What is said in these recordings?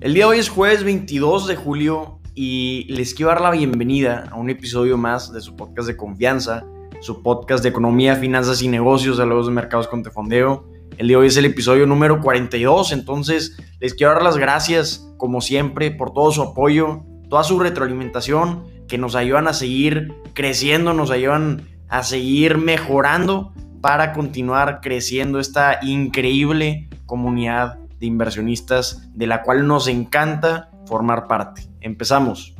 El día de hoy es jueves 22 de julio y les quiero dar la bienvenida a un episodio más de su podcast de confianza, su podcast de economía, finanzas y negocios los de mercados con Tefondeo. El día de hoy es el episodio número 42, entonces les quiero dar las gracias, como siempre, por todo su apoyo, toda su retroalimentación, que nos ayudan a seguir creciendo, nos ayudan a seguir mejorando para continuar creciendo esta increíble comunidad de inversionistas de la cual nos encanta formar parte. Empezamos.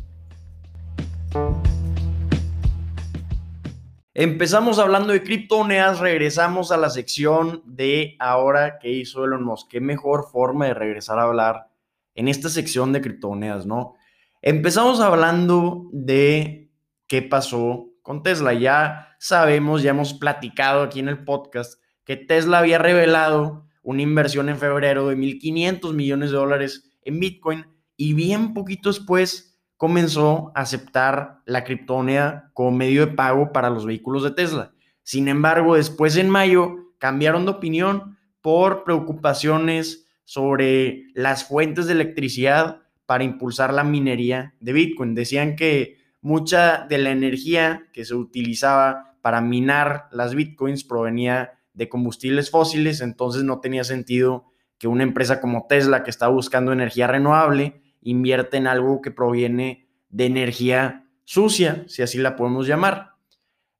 Empezamos hablando de criptomonedas, regresamos a la sección de ahora que hizo Elon Musk. Qué mejor forma de regresar a hablar en esta sección de criptomonedas, ¿no? Empezamos hablando de qué pasó con Tesla. Ya sabemos, ya hemos platicado aquí en el podcast que Tesla había revelado una inversión en febrero de 1.500 millones de dólares en Bitcoin y bien poquito después comenzó a aceptar la criptomoneda como medio de pago para los vehículos de Tesla. Sin embargo, después en mayo cambiaron de opinión por preocupaciones sobre las fuentes de electricidad para impulsar la minería de Bitcoin. Decían que mucha de la energía que se utilizaba para minar las Bitcoins provenía de combustibles fósiles, entonces no tenía sentido que una empresa como Tesla, que está buscando energía renovable, invierte en algo que proviene de energía sucia, si así la podemos llamar.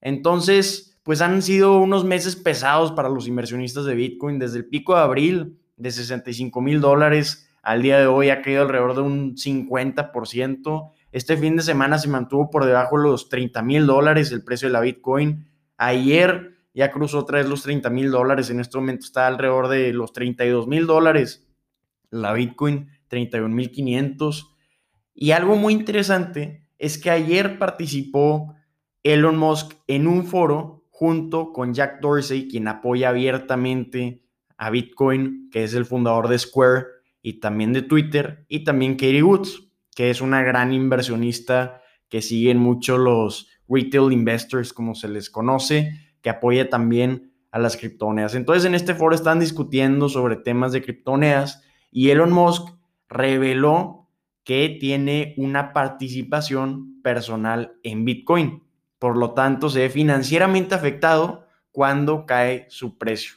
Entonces, pues han sido unos meses pesados para los inversionistas de Bitcoin. Desde el pico de abril de 65 mil dólares al día de hoy ha caído alrededor de un 50%. Este fin de semana se mantuvo por debajo de los 30 mil dólares el precio de la Bitcoin. Ayer ya cruzó otra vez los 30 mil dólares, en este momento está alrededor de los 32 mil dólares, la Bitcoin 31 mil 500. Y algo muy interesante es que ayer participó Elon Musk en un foro junto con Jack Dorsey, quien apoya abiertamente a Bitcoin, que es el fundador de Square y también de Twitter, y también Katie Woods, que es una gran inversionista que siguen mucho los retail investors, como se les conoce, que apoya también a las criptomonedas. Entonces en este foro están discutiendo sobre temas de criptomonedas y Elon Musk reveló que tiene una participación personal en Bitcoin. Por lo tanto, se ve financieramente afectado cuando cae su precio.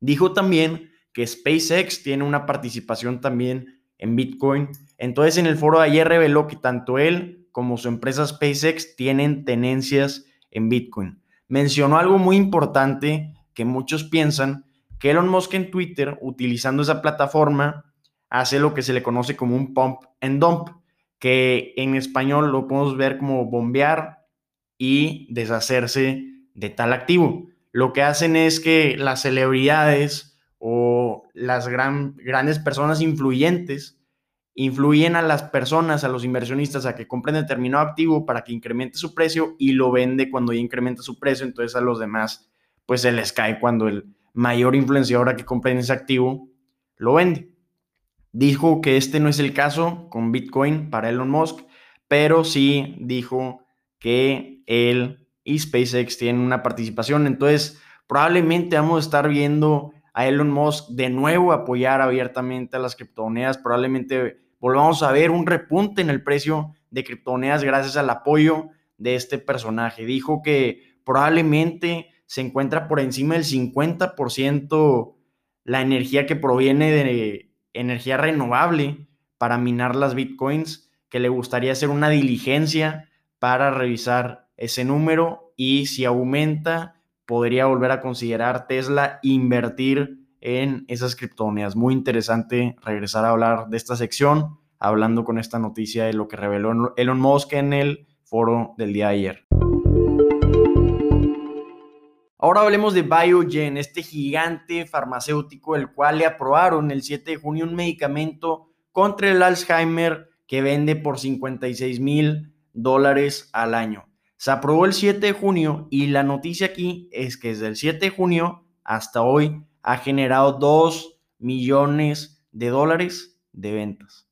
Dijo también que SpaceX tiene una participación también en Bitcoin. Entonces en el foro de ayer reveló que tanto él como su empresa SpaceX tienen tenencias en Bitcoin mencionó algo muy importante que muchos piensan, que Elon Musk en Twitter, utilizando esa plataforma, hace lo que se le conoce como un pump and dump, que en español lo podemos ver como bombear y deshacerse de tal activo. Lo que hacen es que las celebridades o las gran, grandes personas influyentes influyen a las personas, a los inversionistas, a que compren determinado activo para que incremente su precio y lo vende cuando ya incrementa su precio. Entonces a los demás, pues se les cae cuando el mayor influenciador a que compren ese activo lo vende. Dijo que este no es el caso con Bitcoin para Elon Musk, pero sí dijo que él y SpaceX tienen una participación. Entonces, probablemente vamos a estar viendo a Elon Musk de nuevo apoyar abiertamente a las criptomonedas. Probablemente volvamos a ver un repunte en el precio de criptomonedas gracias al apoyo de este personaje. Dijo que probablemente se encuentra por encima del 50% la energía que proviene de energía renovable para minar las bitcoins, que le gustaría hacer una diligencia para revisar ese número y si aumenta, podría volver a considerar Tesla invertir en esas criptomonedas. Muy interesante regresar a hablar de esta sección, hablando con esta noticia de lo que reveló Elon Musk en el foro del día de ayer. Ahora hablemos de Biogen, este gigante farmacéutico, el cual le aprobaron el 7 de junio un medicamento contra el Alzheimer que vende por 56 mil dólares al año. Se aprobó el 7 de junio y la noticia aquí es que desde el 7 de junio hasta hoy ha generado 2 millones de dólares de ventas.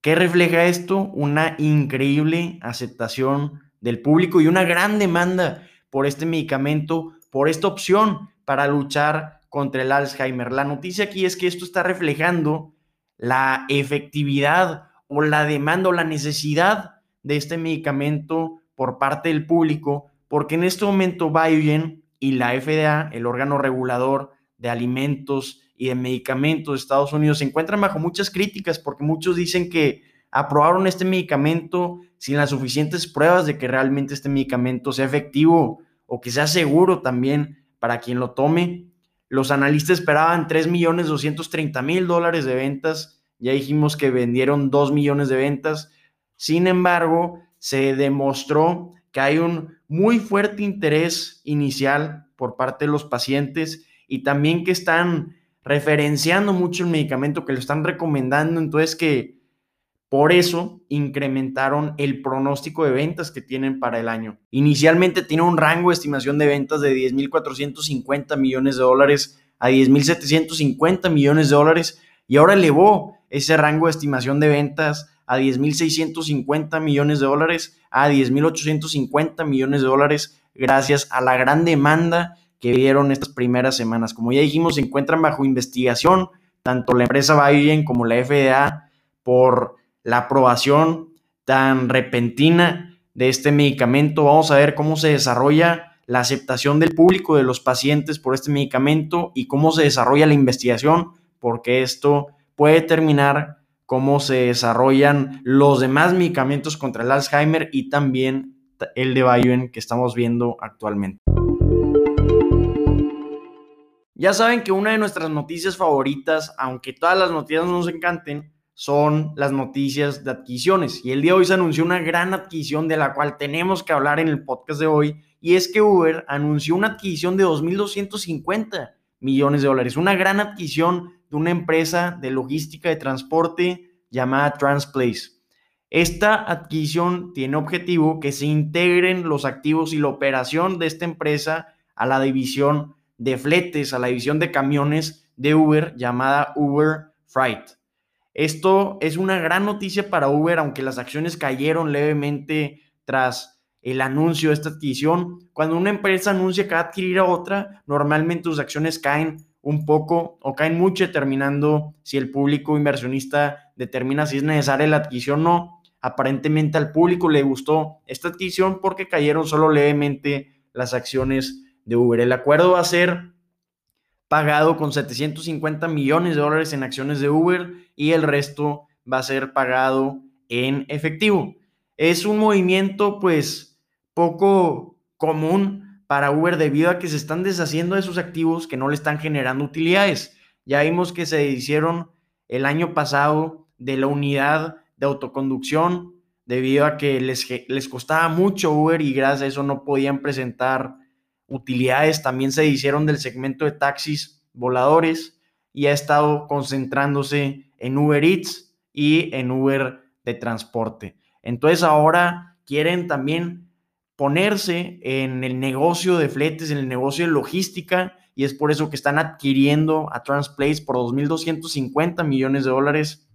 ¿Qué refleja esto? Una increíble aceptación del público y una gran demanda por este medicamento, por esta opción para luchar contra el Alzheimer. La noticia aquí es que esto está reflejando la efectividad o la demanda o la necesidad de este medicamento por parte del público, porque en este momento Biogen y la FDA, el órgano regulador de alimentos y de medicamentos de Estados Unidos, se encuentran bajo muchas críticas porque muchos dicen que aprobaron este medicamento sin las suficientes pruebas de que realmente este medicamento sea efectivo o que sea seguro también para quien lo tome. Los analistas esperaban 3.230.000 dólares de ventas, ya dijimos que vendieron 2 millones de ventas. Sin embargo, se demostró que hay un muy fuerte interés inicial por parte de los pacientes y también que están referenciando mucho el medicamento, que lo están recomendando, entonces que por eso incrementaron el pronóstico de ventas que tienen para el año. Inicialmente tiene un rango de estimación de ventas de 10.450 millones de dólares a 10.750 millones de dólares y ahora elevó ese rango de estimación de ventas a 10.650 millones de dólares a 10.850 millones de dólares gracias a la gran demanda que vieron estas primeras semanas. Como ya dijimos, se encuentran bajo investigación tanto la empresa Biogen como la FDA por la aprobación tan repentina de este medicamento. Vamos a ver cómo se desarrolla la aceptación del público, de los pacientes por este medicamento y cómo se desarrolla la investigación, porque esto puede determinar cómo se desarrollan los demás medicamentos contra el Alzheimer y también el de Biogen que estamos viendo actualmente. Ya saben que una de nuestras noticias favoritas, aunque todas las noticias nos encanten, son las noticias de adquisiciones. Y el día de hoy se anunció una gran adquisición de la cual tenemos que hablar en el podcast de hoy. Y es que Uber anunció una adquisición de 2.250 millones de dólares. Una gran adquisición de una empresa de logística de transporte llamada Transplace. Esta adquisición tiene objetivo que se integren los activos y la operación de esta empresa a la división de fletes, a la división de camiones de Uber llamada Uber Freight. Esto es una gran noticia para Uber, aunque las acciones cayeron levemente tras el anuncio de esta adquisición. Cuando una empresa anuncia que va a adquirir a otra, normalmente sus acciones caen un poco o caen mucho, determinando si el público inversionista determina si es necesaria la adquisición o no. Aparentemente al público le gustó esta adquisición porque cayeron solo levemente las acciones de Uber. El acuerdo va a ser pagado con 750 millones de dólares en acciones de Uber y el resto va a ser pagado en efectivo. Es un movimiento pues poco común para Uber debido a que se están deshaciendo de sus activos que no le están generando utilidades. Ya vimos que se hicieron el año pasado de la unidad de autoconducción debido a que les, les costaba mucho Uber y gracias a eso no podían presentar utilidades también se hicieron del segmento de taxis voladores y ha estado concentrándose en Uber Eats y en Uber de transporte. Entonces ahora quieren también ponerse en el negocio de fletes, en el negocio de logística y es por eso que están adquiriendo a Transplace por 2.250 millones de dólares.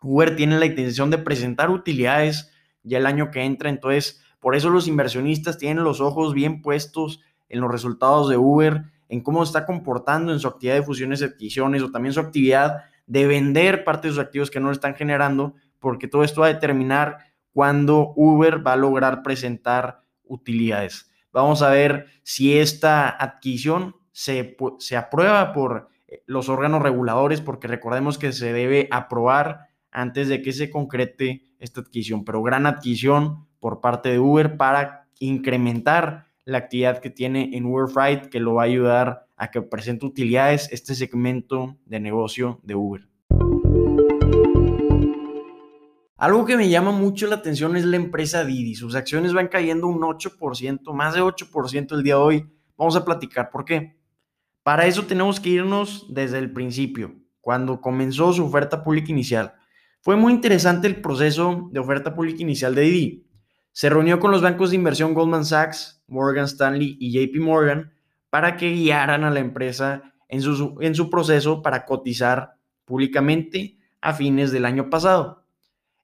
Uber tiene la intención de presentar utilidades ya el año que entra, entonces por eso los inversionistas tienen los ojos bien puestos en los resultados de Uber, en cómo está comportando en su actividad de fusiones y adquisiciones o también su actividad de vender parte de sus activos que no le están generando, porque todo esto va a determinar cuándo Uber va a lograr presentar utilidades. Vamos a ver si esta adquisición se, se aprueba por eh, los órganos reguladores, porque recordemos que se debe aprobar antes de que se concrete esta adquisición, pero gran adquisición por parte de Uber para incrementar la actividad que tiene en Uber Freight que lo va a ayudar a que presente utilidades este segmento de negocio de Uber. Algo que me llama mucho la atención es la empresa Didi. Sus acciones van cayendo un 8%, más de 8% el día de hoy. Vamos a platicar por qué. Para eso tenemos que irnos desde el principio, cuando comenzó su oferta pública inicial. Fue muy interesante el proceso de oferta pública inicial de Didi. Se reunió con los bancos de inversión Goldman Sachs, Morgan Stanley y JP Morgan para que guiaran a la empresa en su, en su proceso para cotizar públicamente a fines del año pasado.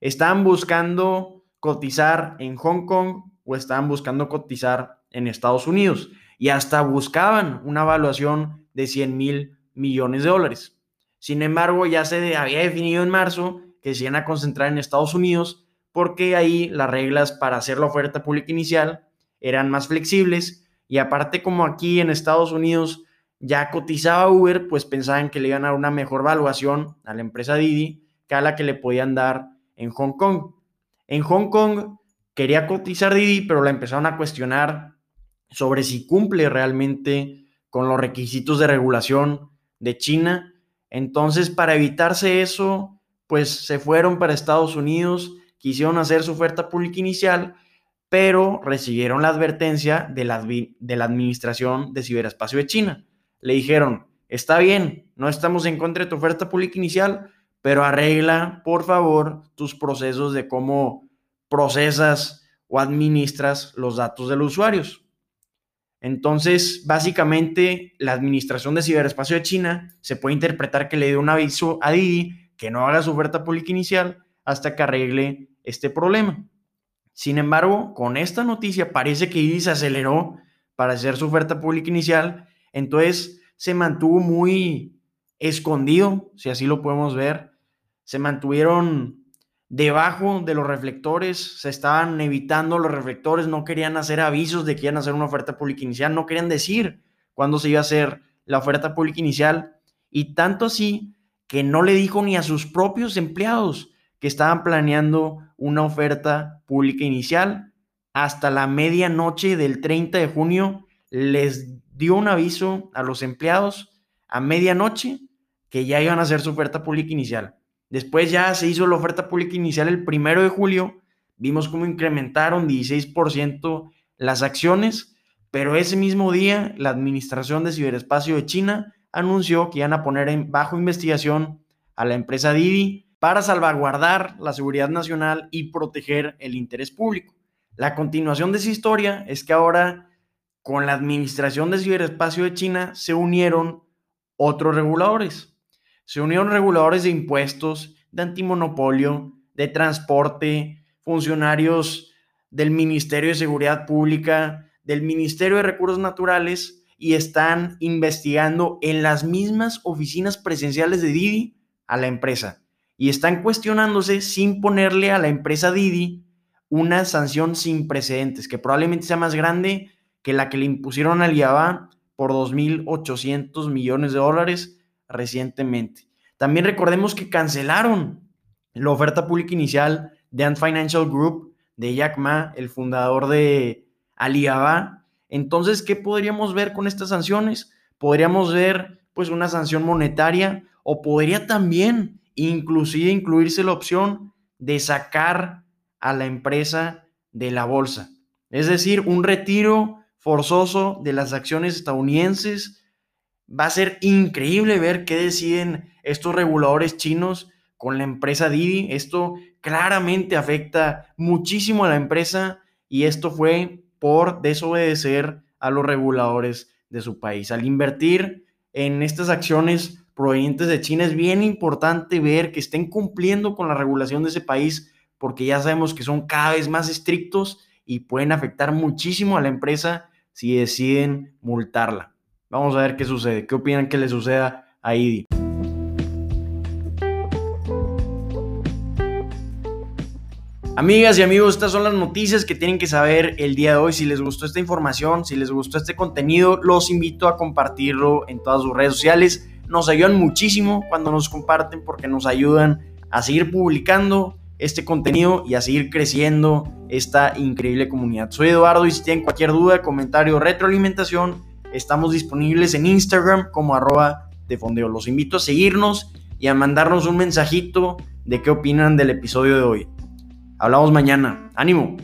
Estaban buscando cotizar en Hong Kong o estaban buscando cotizar en Estados Unidos y hasta buscaban una evaluación de 100 mil millones de dólares. Sin embargo, ya se había definido en marzo que se iban a concentrar en Estados Unidos porque ahí las reglas para hacer la oferta pública inicial eran más flexibles y aparte como aquí en Estados Unidos ya cotizaba Uber, pues pensaban que le iban a dar una mejor valuación a la empresa Didi que a la que le podían dar en Hong Kong. En Hong Kong quería cotizar Didi, pero la empezaron a cuestionar sobre si cumple realmente con los requisitos de regulación de China. Entonces, para evitarse eso, pues se fueron para Estados Unidos, quisieron hacer su oferta pública inicial, pero recibieron la advertencia de la, de la Administración de Ciberespacio de China. Le dijeron, está bien, no estamos en contra de tu oferta pública inicial, pero arregla, por favor, tus procesos de cómo procesas o administras los datos de los usuarios. Entonces, básicamente, la Administración de Ciberespacio de China se puede interpretar que le dio un aviso a Didi que no haga su oferta pública inicial hasta que arregle este problema. Sin embargo, con esta noticia parece que Didi se aceleró para hacer su oferta pública inicial, entonces se mantuvo muy escondido, si así lo podemos ver, se mantuvieron debajo de los reflectores, se estaban evitando los reflectores, no querían hacer avisos de que iban a hacer una oferta pública inicial, no querían decir cuándo se iba a hacer la oferta pública inicial, y tanto así que no le dijo ni a sus propios empleados que estaban planeando una oferta pública inicial. Hasta la medianoche del 30 de junio les dio un aviso a los empleados a medianoche que ya iban a hacer su oferta pública inicial. Después ya se hizo la oferta pública inicial el primero de julio. Vimos cómo incrementaron 16% las acciones, pero ese mismo día la Administración de Ciberespacio de China anunció que iban a poner en bajo investigación a la empresa Didi para salvaguardar la seguridad nacional y proteger el interés público. La continuación de esa historia es que ahora con la Administración de Ciberespacio de China se unieron otros reguladores se unieron reguladores de impuestos, de antimonopolio, de transporte, funcionarios del Ministerio de Seguridad Pública, del Ministerio de Recursos Naturales y están investigando en las mismas oficinas presenciales de Didi a la empresa y están cuestionándose sin ponerle a la empresa Didi una sanción sin precedentes, que probablemente sea más grande que la que le impusieron al IABA por 2.800 millones de dólares recientemente. También recordemos que cancelaron la oferta pública inicial de Ant Financial Group de Jack Ma, el fundador de Alibaba. Entonces, ¿qué podríamos ver con estas sanciones? Podríamos ver pues una sanción monetaria o podría también inclusive incluirse la opción de sacar a la empresa de la bolsa. Es decir, un retiro forzoso de las acciones estadounidenses Va a ser increíble ver qué deciden estos reguladores chinos con la empresa Didi. Esto claramente afecta muchísimo a la empresa y esto fue por desobedecer a los reguladores de su país. Al invertir en estas acciones provenientes de China es bien importante ver que estén cumpliendo con la regulación de ese país porque ya sabemos que son cada vez más estrictos y pueden afectar muchísimo a la empresa si deciden multarla. Vamos a ver qué sucede. ¿Qué opinan que le suceda a Idi? Amigas y amigos, estas son las noticias que tienen que saber el día de hoy. Si les gustó esta información, si les gustó este contenido, los invito a compartirlo en todas sus redes sociales. Nos ayudan muchísimo cuando nos comparten porque nos ayudan a seguir publicando este contenido y a seguir creciendo esta increíble comunidad. Soy Eduardo y si tienen cualquier duda, comentario, retroalimentación, Estamos disponibles en Instagram como arroba de fondeo. Los invito a seguirnos y a mandarnos un mensajito de qué opinan del episodio de hoy. Hablamos mañana. Ánimo.